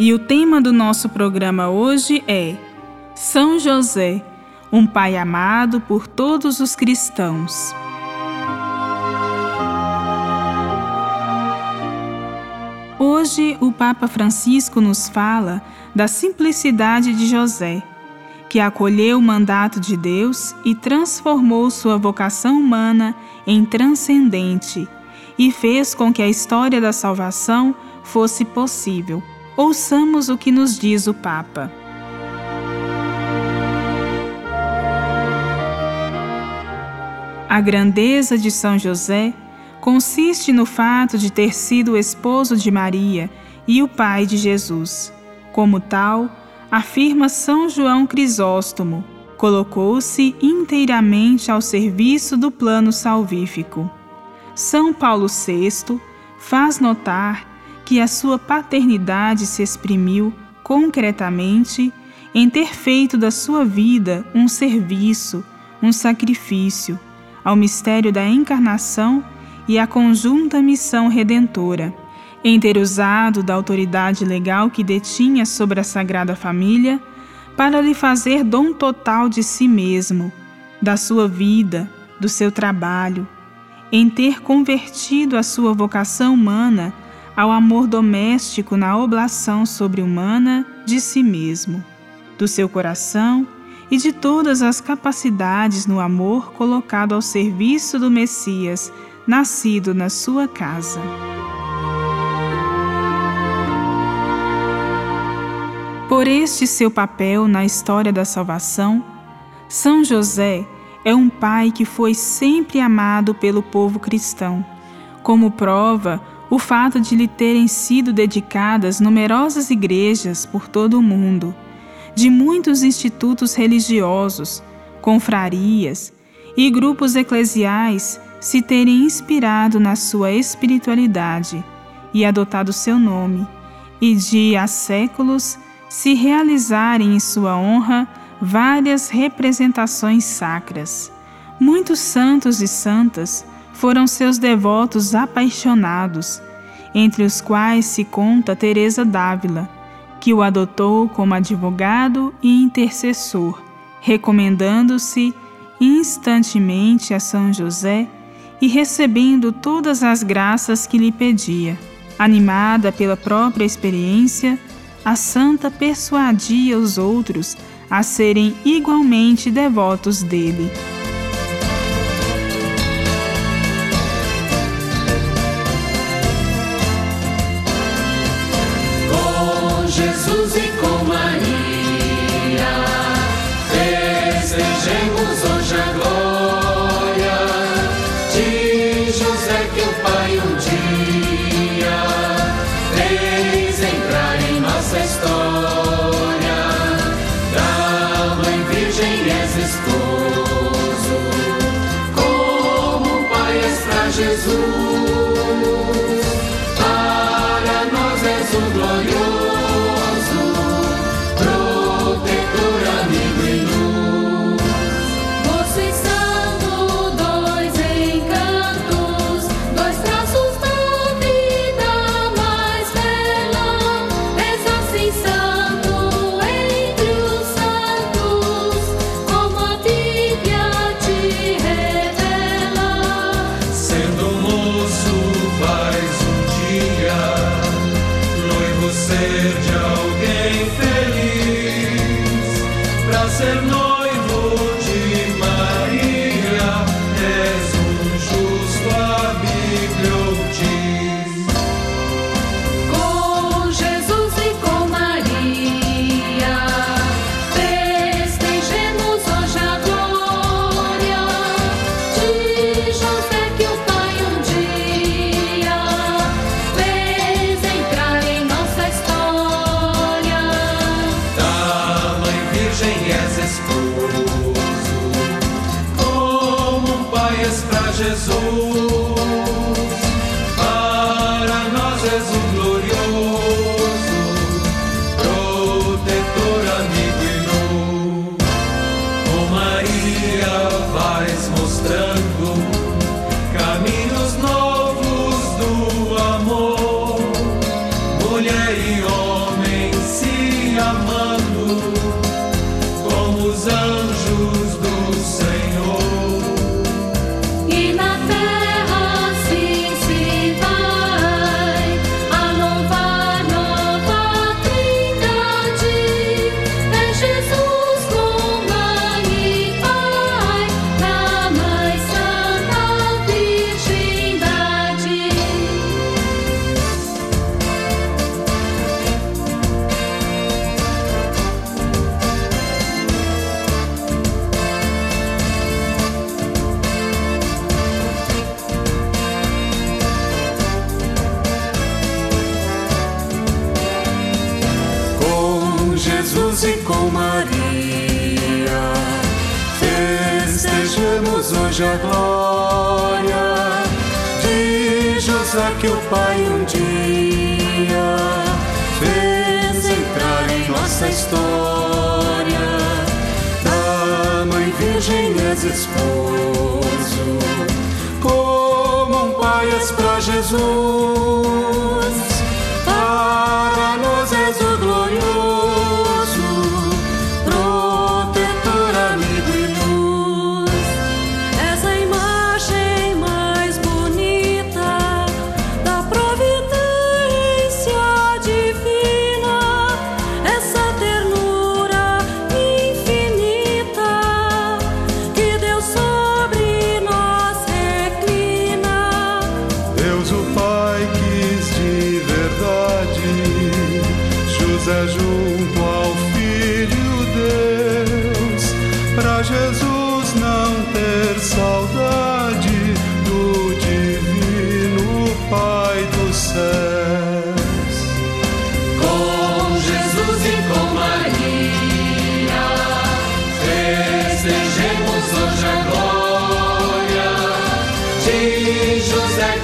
E o tema do nosso programa hoje é São José, um pai amado por todos os cristãos. Hoje, o Papa Francisco nos fala da simplicidade de José, que acolheu o mandato de Deus e transformou sua vocação humana em transcendente e fez com que a história da salvação fosse possível. Ouçamos o que nos diz o Papa. A grandeza de São José consiste no fato de ter sido o esposo de Maria e o pai de Jesus. Como tal, afirma São João Crisóstomo, colocou-se inteiramente ao serviço do plano salvífico. São Paulo VI faz notar que a sua paternidade se exprimiu concretamente em ter feito da sua vida um serviço, um sacrifício ao mistério da encarnação e à conjunta missão redentora, em ter usado da autoridade legal que detinha sobre a Sagrada Família para lhe fazer dom total de si mesmo, da sua vida, do seu trabalho, em ter convertido a sua vocação humana ao amor doméstico na oblação sobre-humana de si mesmo, do seu coração e de todas as capacidades no amor colocado ao serviço do Messias, nascido na sua casa. Por este seu papel na história da salvação, São José é um pai que foi sempre amado pelo povo cristão. Como prova, o fato de lhe terem sido dedicadas numerosas igrejas por todo o mundo, de muitos institutos religiosos, confrarias e grupos eclesiais se terem inspirado na sua espiritualidade e adotado seu nome, e de há séculos se realizarem em sua honra várias representações sacras. Muitos santos e santas foram seus devotos apaixonados, entre os quais se conta Teresa d'Ávila, que o adotou como advogado e intercessor, recomendando-se instantemente a São José e recebendo todas as graças que lhe pedia. Animada pela própria experiência, a santa persuadia os outros a serem igualmente devotos dele. Desejemos hoje a glória de José que é o Pai um dia fez entrar em nossa história. Da Mãe Virgem és esposo, como Pai és pra Jesus. pra ser noivo de Maria. E com Maria. Festejemos hoje a glória de José que o Pai um dia fez entrar em nossa história. Da Mãe Virgem és esposo, como um pai és para Jesus.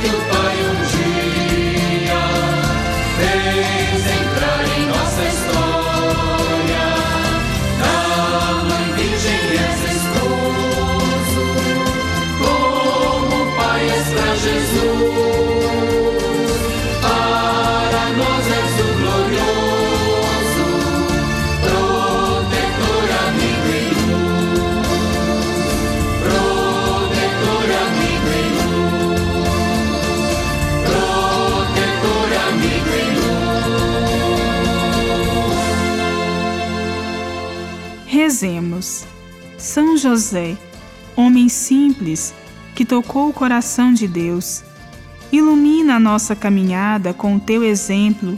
Deus Rezemos. São José, homem simples que tocou o coração de Deus, ilumina a nossa caminhada com o teu exemplo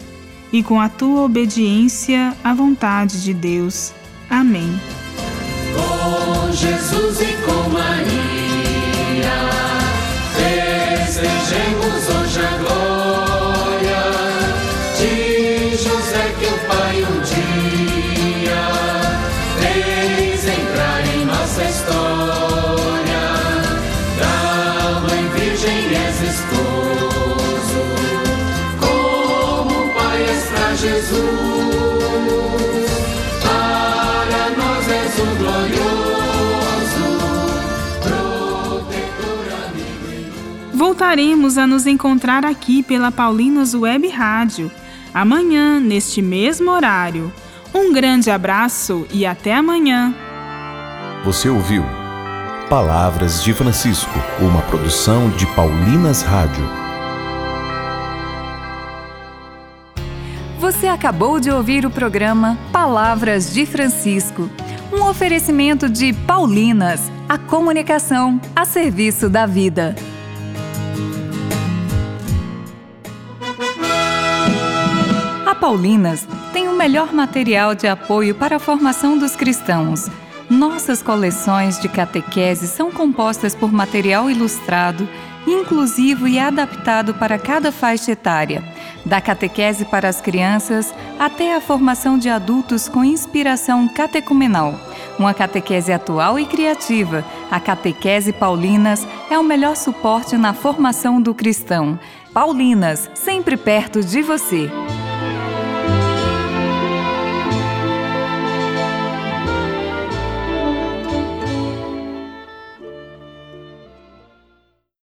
e com a tua obediência à vontade de Deus. Amém. Com Jesus e com Maria, desejemos hoje a glória de José que o Pai um dia fez história. Da Mãe Virgem és esposo, como Pai és pra Jesus. Para nós és o glorioso, protetor, amigo e. Voltaremos a nos encontrar aqui pela Paulinas Web Rádio, amanhã, neste mesmo horário. Um grande abraço e até amanhã! Você ouviu Palavras de Francisco, uma produção de Paulinas Rádio. Você acabou de ouvir o programa Palavras de Francisco, um oferecimento de Paulinas, a comunicação a serviço da vida. A Paulinas tem o melhor material de apoio para a formação dos cristãos. Nossas coleções de catequese são compostas por material ilustrado, inclusivo e adaptado para cada faixa etária, da catequese para as crianças até a formação de adultos com inspiração catecumenal. Uma catequese atual e criativa, a Catequese Paulinas é o melhor suporte na formação do cristão. Paulinas, sempre perto de você.